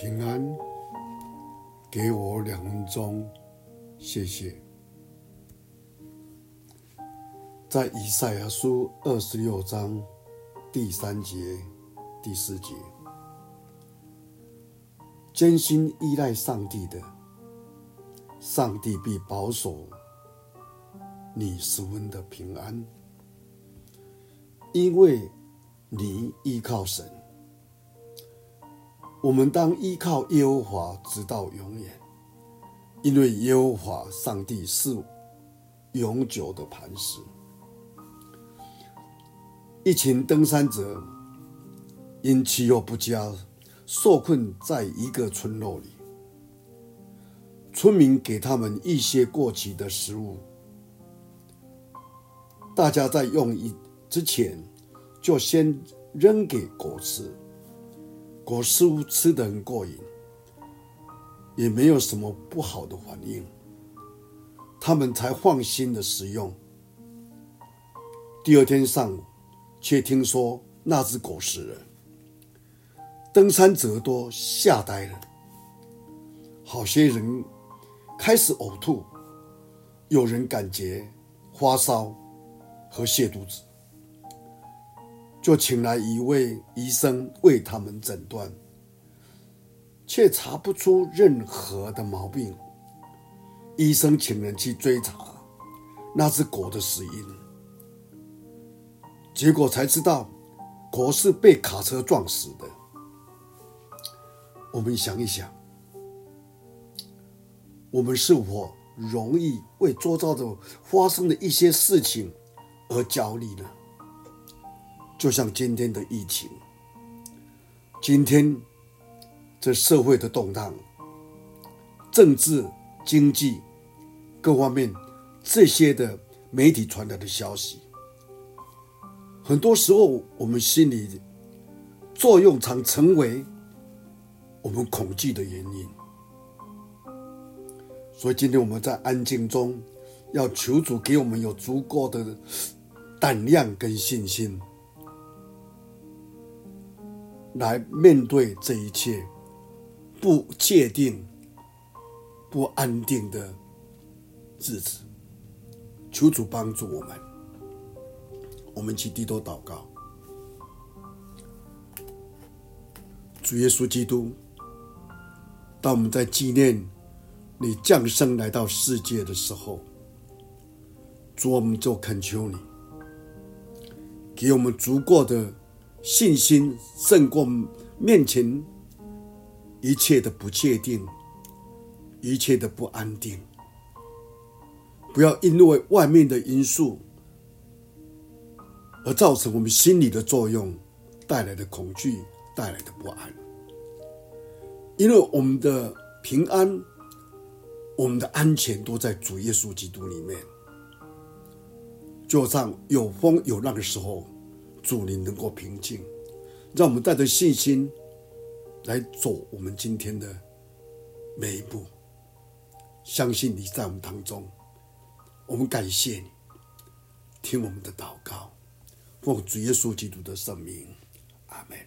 平安，给我两分钟，谢谢。在以赛亚书二十六章第三节、第四节，真心依赖上帝的，上帝必保守你十分的平安，因为你依靠神。我们当依靠耶和华直到永远，因为耶和华上帝是永久的磐石。一群登山者因气候不佳，受困在一个村落里。村民给他们一些过期的食物，大家在用一之前就先扔给狗吃。狗似乎吃得很过瘾，也没有什么不好的反应，他们才放心的食用。第二天上午。却听说那只狗死了，登山者都吓呆了。好些人开始呕吐，有人感觉发烧和泻肚子，就请来一位医生为他们诊断，却查不出任何的毛病。医生请人去追查那只狗的死因。结果才知道，狗是被卡车撞死的。我们想一想，我们是否容易为周遭的发生的一些事情而焦虑呢？就像今天的疫情，今天这社会的动荡、政治、经济各方面这些的媒体传来的消息。很多时候，我们心里作用常成为我们恐惧的原因。所以，今天我们在安静中，要求主给我们有足够的胆量跟信心，来面对这一切不确定、不安定的日子。求主帮助我们。我们去低头祷告，主耶稣基督，当我们在纪念你降生来到世界的时候，主，我们就恳求你，给我们足够的信心，胜过面前一切的不确定，一切的不安定。不要因为外面的因素。而造成我们心理的作用带来的恐惧，带来的不安。因为我们的平安，我们的安全都在主耶稣基督里面。就像有风有浪的时候，祝你能够平静，让我们带着信心来走我们今天的每一步。相信你在我们当中，我们感谢你。听我们的祷告，奉主耶稣基督的圣名，阿门。